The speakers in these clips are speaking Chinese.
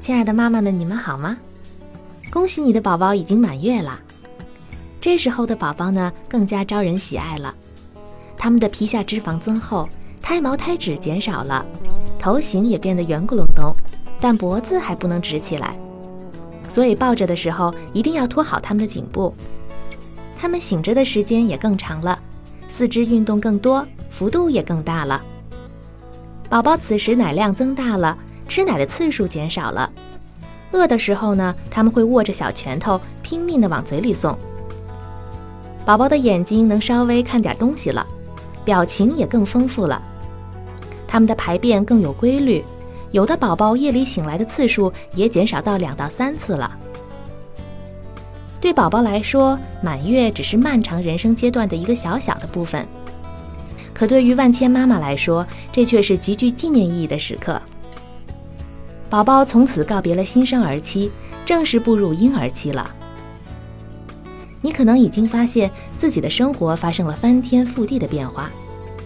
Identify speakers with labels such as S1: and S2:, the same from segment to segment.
S1: 亲爱的妈妈们，你们好吗？恭喜你的宝宝已经满月了。这时候的宝宝呢，更加招人喜爱了。他们的皮下脂肪增厚，胎毛胎脂减少了，头型也变得圆咕隆咚，但脖子还不能直起来。所以抱着的时候一定要托好他们的颈部。他们醒着的时间也更长了，四肢运动更多，幅度也更大了。宝宝此时奶量增大了。吃奶的次数减少了，饿的时候呢，他们会握着小拳头拼命地往嘴里送。宝宝的眼睛能稍微看点东西了，表情也更丰富了，他们的排便更有规律，有的宝宝夜里醒来的次数也减少到两到三次了。对宝宝来说，满月只是漫长人生阶段的一个小小的部分，可对于万千妈妈来说，这却是极具纪念意义的时刻。宝宝从此告别了新生儿期，正式步入婴儿期了。你可能已经发现自己的生活发生了翻天覆地的变化，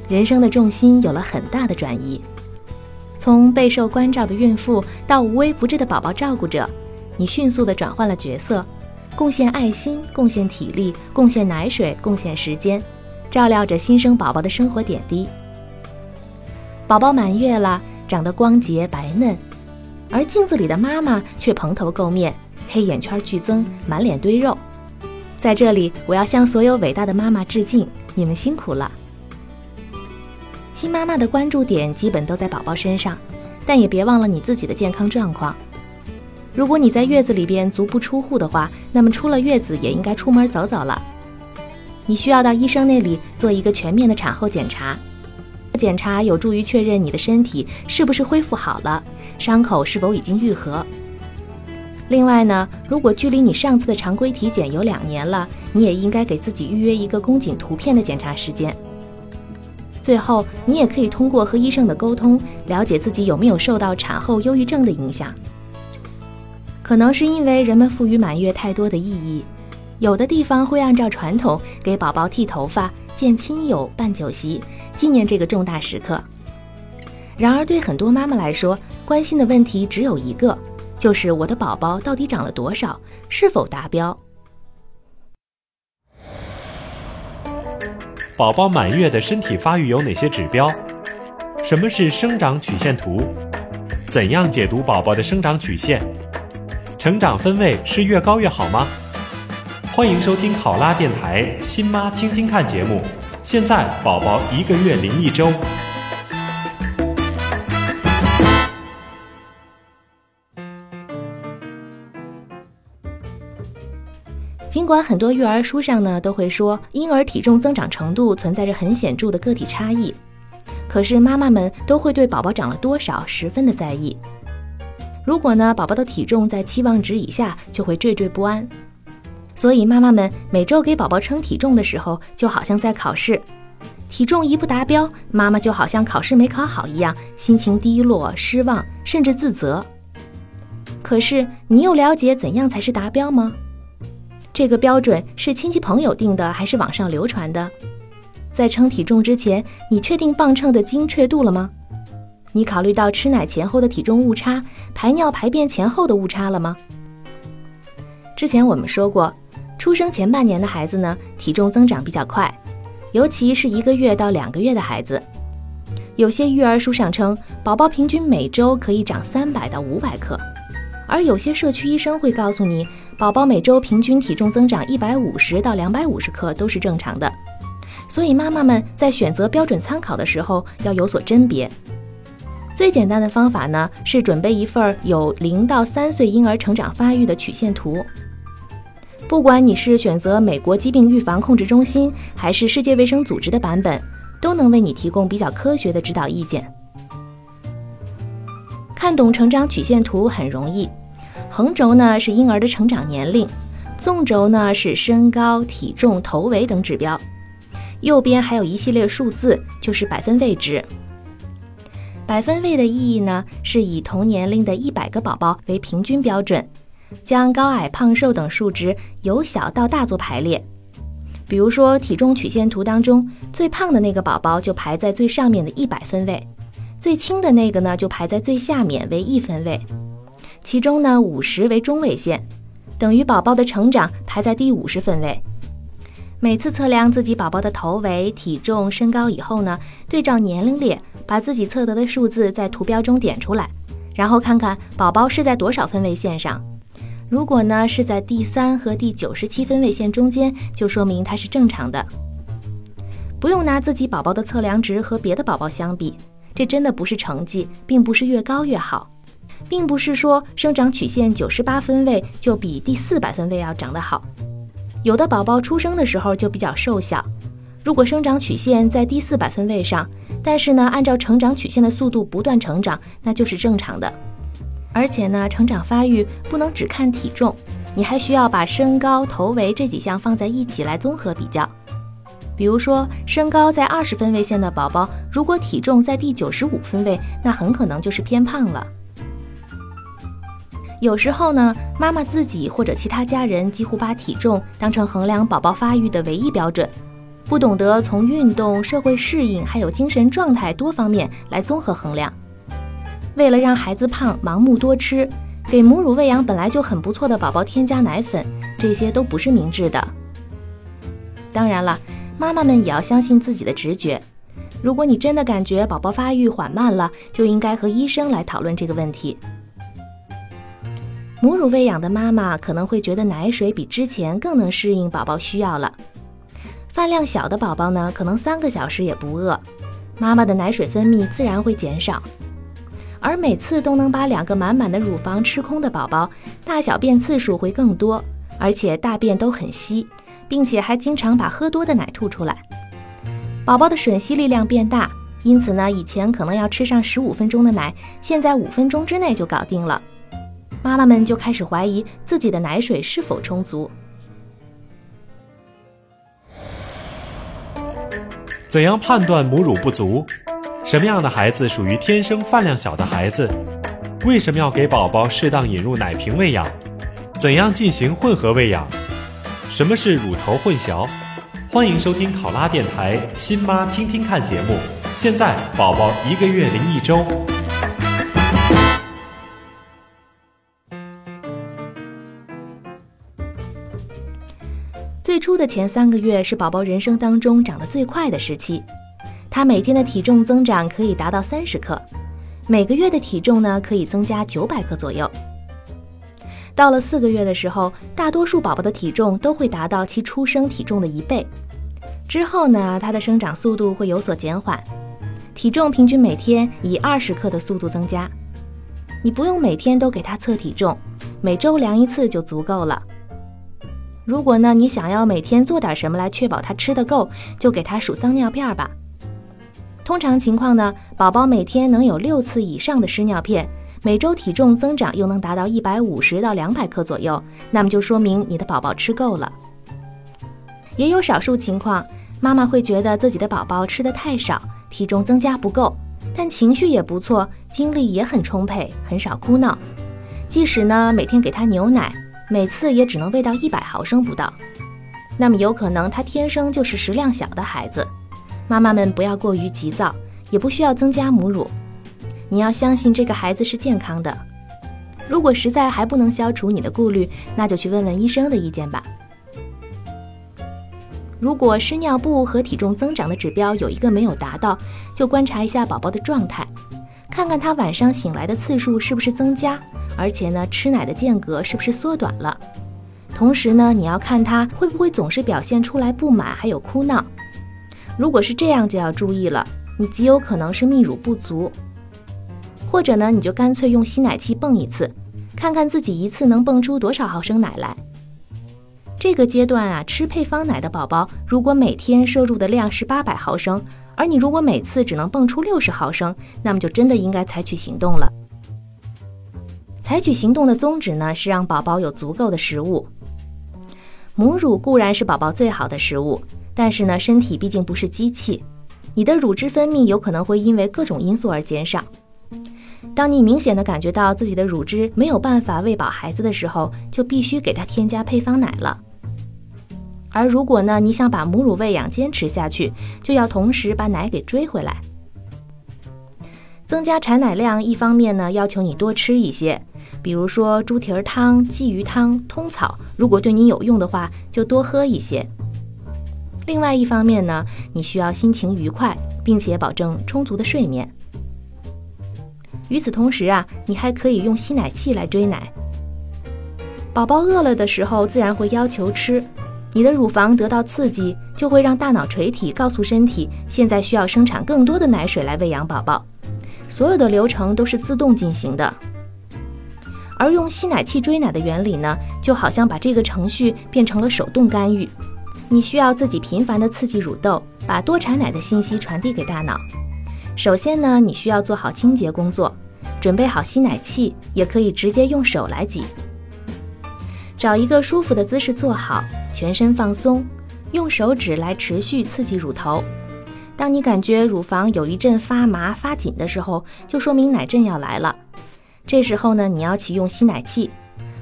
S1: 人生的重心有了很大的转移。从备受关照的孕妇到无微不至的宝宝照顾者，你迅速地转换了角色，贡献爱心，贡献体力，贡献奶水，贡献时间，照料着新生宝宝的生活点滴。宝宝满月了，长得光洁白嫩。而镜子里的妈妈却蓬头垢面，黑眼圈剧增，满脸堆肉。在这里，我要向所有伟大的妈妈致敬，你们辛苦了。新妈妈的关注点基本都在宝宝身上，但也别忘了你自己的健康状况。如果你在月子里边足不出户的话，那么出了月子也应该出门走走了。你需要到医生那里做一个全面的产后检查。检查有助于确认你的身体是不是恢复好了，伤口是否已经愈合。另外呢，如果距离你上次的常规体检有两年了，你也应该给自己预约一个宫颈图片的检查时间。最后，你也可以通过和医生的沟通，了解自己有没有受到产后忧郁症的影响。可能是因为人们赋予满月太多的意义，有的地方会按照传统给宝宝剃头发、见亲友、办酒席。纪念这个重大时刻。然而，对很多妈妈来说，关心的问题只有一个，就是我的宝宝到底长了多少，是否达标？
S2: 宝宝满月的身体发育有哪些指标？什么是生长曲线图？怎样解读宝宝的生长曲线？成长分位是越高越好吗？欢迎收听考拉电台《新妈听听看》节目。现在宝宝一个月零一周。
S1: 尽管很多育儿书上呢都会说婴儿体重增长程度存在着很显著的个体差异，可是妈妈们都会对宝宝长了多少十分的在意。如果呢宝宝的体重在期望值以下，就会惴惴不安。所以，妈妈们每周给宝宝称体重的时候，就好像在考试，体重一不达标，妈妈就好像考试没考好一样，心情低落、失望，甚至自责。可是，你又了解怎样才是达标吗？这个标准是亲戚朋友定的，还是网上流传的？在称体重之前，你确定磅秤的精确度了吗？你考虑到吃奶前后的体重误差、排尿排便前后的误差了吗？之前我们说过。出生前半年的孩子呢，体重增长比较快，尤其是一个月到两个月的孩子。有些育儿书上称，宝宝平均每周可以长三百到五百克，而有些社区医生会告诉你，宝宝每周平均体重增长一百五十到两百五十克都是正常的。所以妈妈们在选择标准参考的时候要有所甄别。最简单的方法呢，是准备一份有零到三岁婴儿成长发育的曲线图。不管你是选择美国疾病预防控制中心，还是世界卫生组织的版本，都能为你提供比较科学的指导意见。看懂成长曲线图很容易，横轴呢是婴儿的成长年龄，纵轴呢是身高、体重、头围等指标，右边还有一系列数字，就是百分位值。百分位的意义呢，是以同年龄的一百个宝宝为平均标准，将高矮胖瘦等数值由小到大做排列。比如说，体重曲线图当中，最胖的那个宝宝就排在最上面的一百分位，最轻的那个呢就排在最下面为一分位。其中呢，五十为中位线，等于宝宝的成长排在第五十分位。每次测量自己宝宝的头围、体重、身高以后呢，对照年龄列。把自己测得的数字在图标中点出来，然后看看宝宝是在多少分位线上。如果呢是在第三和第九十七分位线中间，就说明它是正常的。不用拿自己宝宝的测量值和别的宝宝相比，这真的不是成绩，并不是越高越好，并不是说生长曲线九十八分位就比第四百分位要长得好。有的宝宝出生的时候就比较瘦小，如果生长曲线在第四百分位上。但是呢，按照成长曲线的速度不断成长，那就是正常的。而且呢，成长发育不能只看体重，你还需要把身高、头围这几项放在一起来综合比较。比如说，身高在二十分位线的宝宝，如果体重在第九十五分位，那很可能就是偏胖了。有时候呢，妈妈自己或者其他家人几乎把体重当成衡量宝宝发育的唯一标准。不懂得从运动、社会适应还有精神状态多方面来综合衡量，为了让孩子胖，盲目多吃，给母乳喂养本来就很不错的宝宝添加奶粉，这些都不是明智的。当然了，妈妈们也要相信自己的直觉。如果你真的感觉宝宝发育缓慢了，就应该和医生来讨论这个问题。母乳喂养的妈妈可能会觉得奶水比之前更能适应宝宝需要了。饭量小的宝宝呢，可能三个小时也不饿，妈妈的奶水分泌自然会减少。而每次都能把两个满满的乳房吃空的宝宝，大小便次数会更多，而且大便都很稀，并且还经常把喝多的奶吐出来。宝宝的吮吸力量变大，因此呢，以前可能要吃上十五分钟的奶，现在五分钟之内就搞定了。妈妈们就开始怀疑自己的奶水是否充足。
S2: 怎样判断母乳不足？什么样的孩子属于天生饭量小的孩子？为什么要给宝宝适当引入奶瓶喂养？怎样进行混合喂养？什么是乳头混淆？欢迎收听考拉电台《新妈听听看》节目。现在宝宝一个月零一周。
S1: 出的前三个月是宝宝人生当中长得最快的时期，他每天的体重增长可以达到三十克，每个月的体重呢可以增加九百克左右。到了四个月的时候，大多数宝宝的体重都会达到其出生体重的一倍。之后呢，他的生长速度会有所减缓，体重平均每天以二十克的速度增加。你不用每天都给他测体重，每周量一次就足够了。如果呢，你想要每天做点什么来确保他吃得够，就给他数脏尿片吧。通常情况呢，宝宝每天能有六次以上的湿尿片，每周体重增长又能达到一百五十到两百克左右，那么就说明你的宝宝吃够了。也有少数情况，妈妈会觉得自己的宝宝吃的太少，体重增加不够，但情绪也不错，精力也很充沛，很少哭闹。即使呢，每天给他牛奶。每次也只能喂到一百毫升不到，那么有可能他天生就是食量小的孩子。妈妈们不要过于急躁，也不需要增加母乳。你要相信这个孩子是健康的。如果实在还不能消除你的顾虑，那就去问问医生的意见吧。如果湿尿布和体重增长的指标有一个没有达到，就观察一下宝宝的状态，看看他晚上醒来的次数是不是增加。而且呢，吃奶的间隔是不是缩短了？同时呢，你要看他会不会总是表现出来不满，还有哭闹。如果是这样，就要注意了，你极有可能是泌乳不足。或者呢，你就干脆用吸奶器泵一次，看看自己一次能泵出多少毫升奶来。这个阶段啊，吃配方奶的宝宝，如果每天摄入的量是八百毫升，而你如果每次只能泵出六十毫升，那么就真的应该采取行动了。采取行动的宗旨呢，是让宝宝有足够的食物。母乳固然是宝宝最好的食物，但是呢，身体毕竟不是机器，你的乳汁分泌有可能会因为各种因素而减少。当你明显的感觉到自己的乳汁没有办法喂饱孩子的时候，就必须给他添加配方奶了。而如果呢，你想把母乳喂养坚持下去，就要同时把奶给追回来。增加产奶量，一方面呢，要求你多吃一些，比如说猪蹄儿汤、鲫鱼汤、通草，如果对你有用的话，就多喝一些。另外一方面呢，你需要心情愉快，并且保证充足的睡眠。与此同时啊，你还可以用吸奶器来追奶。宝宝饿了的时候，自然会要求吃。你的乳房得到刺激，就会让大脑垂体告诉身体，现在需要生产更多的奶水来喂养宝宝。所有的流程都是自动进行的。而用吸奶器追奶的原理呢，就好像把这个程序变成了手动干预。你需要自己频繁地刺激乳窦，把多产奶的信息传递给大脑。首先呢，你需要做好清洁工作，准备好吸奶器，也可以直接用手来挤。找一个舒服的姿势坐好，全身放松，用手指来持续刺激乳头。当你感觉乳房有一阵发麻发紧的时候，就说明奶阵要来了。这时候呢，你要启用吸奶器，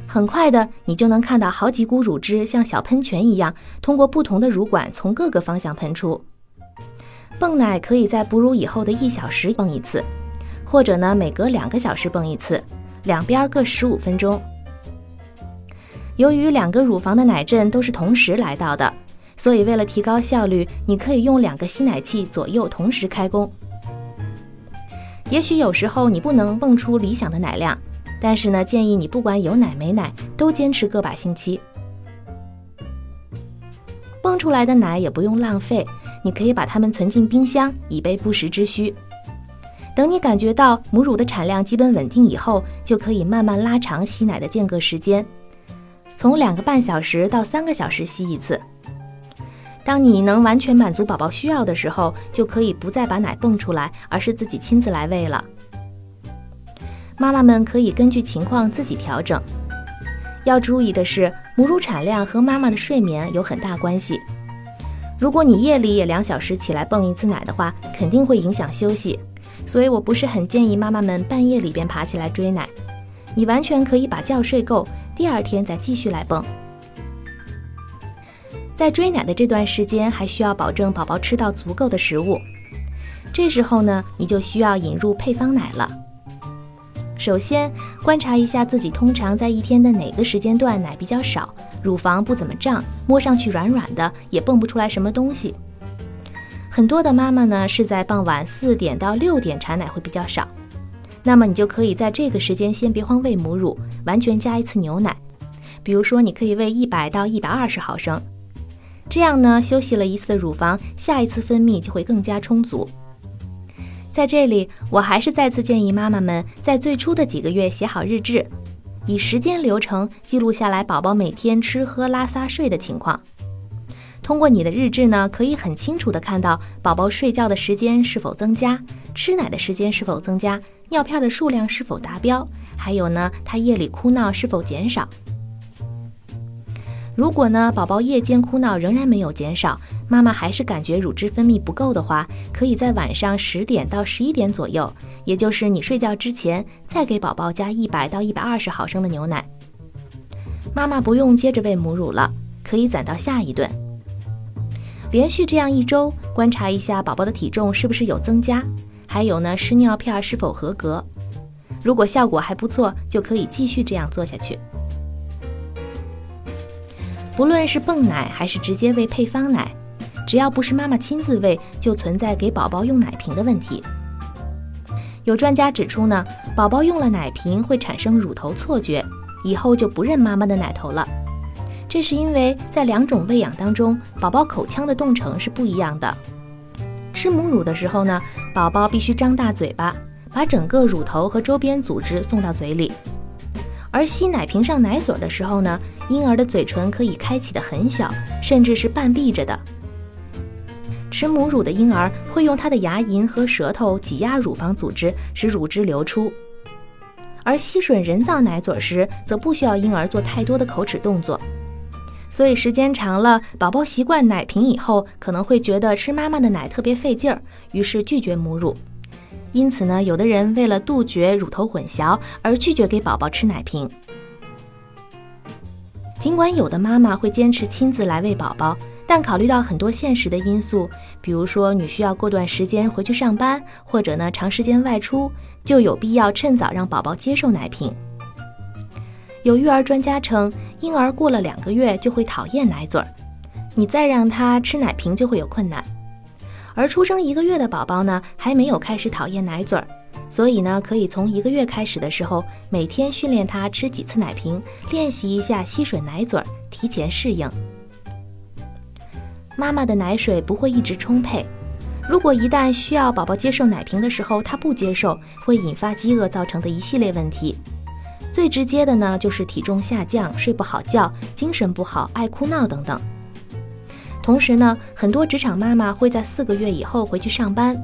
S1: 很快的，你就能看到好几股乳汁像小喷泉一样，通过不同的乳管从各个方向喷出。泵奶可以在哺乳以后的一小时泵一次，或者呢，每隔两个小时泵一次，两边各十五分钟。由于两个乳房的奶阵都是同时来到的，所以为了提高效率，你可以用两个吸奶器左右同时开工。也许有时候你不能泵出理想的奶量，但是呢，建议你不管有奶没奶，都坚持个把星期。泵出来的奶也不用浪费，你可以把它们存进冰箱，以备不时之需。等你感觉到母乳的产量基本稳定以后，就可以慢慢拉长吸奶的间隔时间。从两个半小时到三个小时吸一次。当你能完全满足宝宝需要的时候，就可以不再把奶泵出来，而是自己亲自来喂了。妈妈们可以根据情况自己调整。要注意的是，母乳产量和妈妈的睡眠有很大关系。如果你夜里也两小时起来泵一次奶的话，肯定会影响休息。所以我不是很建议妈妈们半夜里边爬起来追奶。你完全可以把觉睡够。第二天再继续来泵，在追奶的这段时间，还需要保证宝宝吃到足够的食物。这时候呢，你就需要引入配方奶了。首先，观察一下自己通常在一天的哪个时间段奶比较少，乳房不怎么胀，摸上去软软的，也蹦不出来什么东西。很多的妈妈呢，是在傍晚四点到六点产奶会比较少。那么你就可以在这个时间先别慌喂母乳，完全加一次牛奶。比如说，你可以喂一百到一百二十毫升，这样呢，休息了一次的乳房，下一次分泌就会更加充足。在这里，我还是再次建议妈妈们在最初的几个月写好日志，以时间流程记录下来宝宝每天吃喝拉撒睡的情况。通过你的日志呢，可以很清楚的看到宝宝睡觉的时间是否增加，吃奶的时间是否增加。尿片的数量是否达标？还有呢，他夜里哭闹是否减少？如果呢，宝宝夜间哭闹仍然没有减少，妈妈还是感觉乳汁分泌不够的话，可以在晚上十点到十一点左右，也就是你睡觉之前，再给宝宝加一百到一百二十毫升的牛奶。妈妈不用接着喂母乳了，可以攒到下一顿。连续这样一周，观察一下宝宝的体重是不是有增加。还有呢，试尿片是否合格？如果效果还不错，就可以继续这样做下去。不论是泵奶还是直接喂配方奶，只要不是妈妈亲自喂，就存在给宝宝用奶瓶的问题。有专家指出呢，宝宝用了奶瓶会产生乳头错觉，以后就不认妈妈的奶头了。这是因为在两种喂养当中，宝宝口腔的动程是不一样的。吃母乳的时候呢，宝宝必须张大嘴巴，把整个乳头和周边组织送到嘴里。而吸奶瓶上奶嘴的时候呢，婴儿的嘴唇可以开启的很小，甚至是半闭着的。吃母乳的婴儿会用他的牙龈和舌头挤压乳房组织，使乳汁流出。而吸吮人造奶嘴时，则不需要婴儿做太多的口齿动作。所以时间长了，宝宝习惯奶瓶以后，可能会觉得吃妈妈的奶特别费劲儿，于是拒绝母乳。因此呢，有的人为了杜绝乳头混淆而拒绝给宝宝吃奶瓶。尽管有的妈妈会坚持亲自来喂宝宝，但考虑到很多现实的因素，比如说你需要过段时间回去上班，或者呢长时间外出，就有必要趁早让宝宝接受奶瓶。有育儿专家称，婴儿过了两个月就会讨厌奶嘴儿，你再让他吃奶瓶就会有困难。而出生一个月的宝宝呢，还没有开始讨厌奶嘴儿，所以呢，可以从一个月开始的时候，每天训练他吃几次奶瓶，练习一下吸吮奶嘴儿，提前适应。妈妈的奶水不会一直充沛，如果一旦需要宝宝接受奶瓶的时候，他不接受，会引发饥饿造成的一系列问题。最直接的呢，就是体重下降、睡不好觉、精神不好、爱哭闹等等。同时呢，很多职场妈妈会在四个月以后回去上班，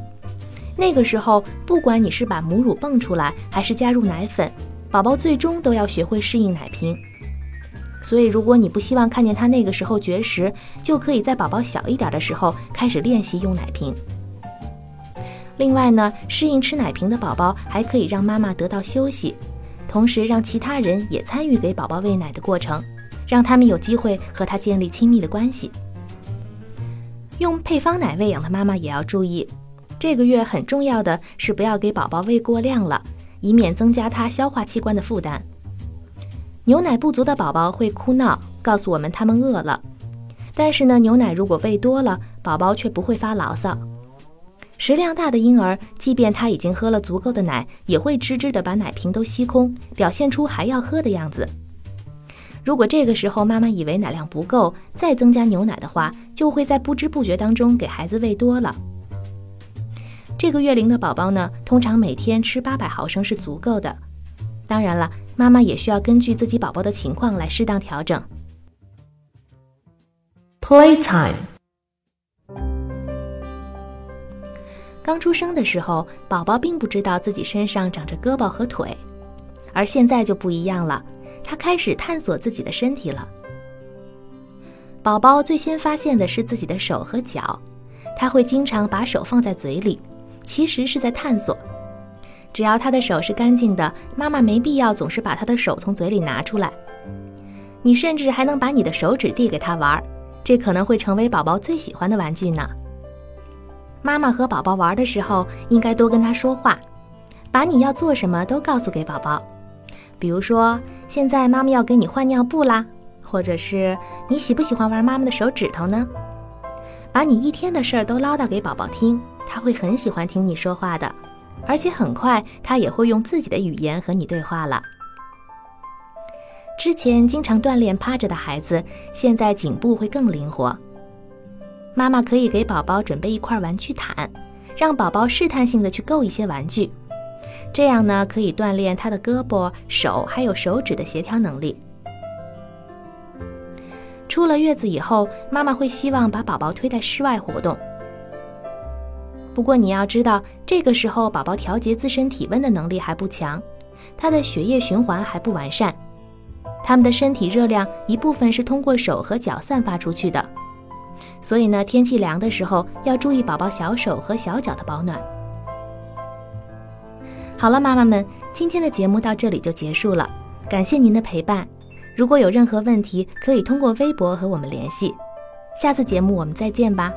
S1: 那个时候，不管你是把母乳泵出来，还是加入奶粉，宝宝最终都要学会适应奶瓶。所以，如果你不希望看见他那个时候绝食，就可以在宝宝小一点的时候开始练习用奶瓶。另外呢，适应吃奶瓶的宝宝还可以让妈妈得到休息，同时让其他人也参与给宝宝喂奶的过程，让他们有机会和他建立亲密的关系。用配方奶喂养的妈妈也要注意，这个月很重要的是不要给宝宝喂过量了，以免增加他消化器官的负担。牛奶不足的宝宝会哭闹，告诉我们他们饿了。但是呢，牛奶如果喂多了，宝宝却不会发牢骚。食量大的婴儿，即便他已经喝了足够的奶，也会吱吱的把奶瓶都吸空，表现出还要喝的样子。如果这个时候妈妈以为奶量不够，再增加牛奶的话，就会在不知不觉当中给孩子喂多了。这个月龄的宝宝呢，通常每天吃八百毫升是足够的。当然了，妈妈也需要根据自己宝宝的情况来适当调整。
S3: Playtime。
S1: 刚出生的时候，宝宝并不知道自己身上长着胳膊和腿，而现在就不一样了。他开始探索自己的身体了。宝宝最先发现的是自己的手和脚，他会经常把手放在嘴里，其实是在探索。只要他的手是干净的，妈妈没必要总是把他的手从嘴里拿出来。你甚至还能把你的手指递给他玩，这可能会成为宝宝最喜欢的玩具呢。妈妈和宝宝玩的时候，应该多跟他说话，把你要做什么都告诉给宝宝。比如说，现在妈妈要给你换尿布啦，或者是你喜不喜欢玩妈妈的手指头呢？把你一天的事儿都唠叨给宝宝听，他会很喜欢听你说话的，而且很快他也会用自己的语言和你对话了。之前经常锻炼趴着的孩子，现在颈部会更灵活。妈妈可以给宝宝准备一块玩具毯，让宝宝试探性的去够一些玩具。这样呢，可以锻炼他的胳膊、手还有手指的协调能力。出了月子以后，妈妈会希望把宝宝推在室外活动。不过你要知道，这个时候宝宝调节自身体温的能力还不强，他的血液循环还不完善，他们的身体热量一部分是通过手和脚散发出去的。所以呢，天气凉的时候要注意宝宝小手和小脚的保暖。好了，妈妈们，今天的节目到这里就结束了，感谢您的陪伴。如果有任何问题，可以通过微博和我们联系。下次节目我们再见吧。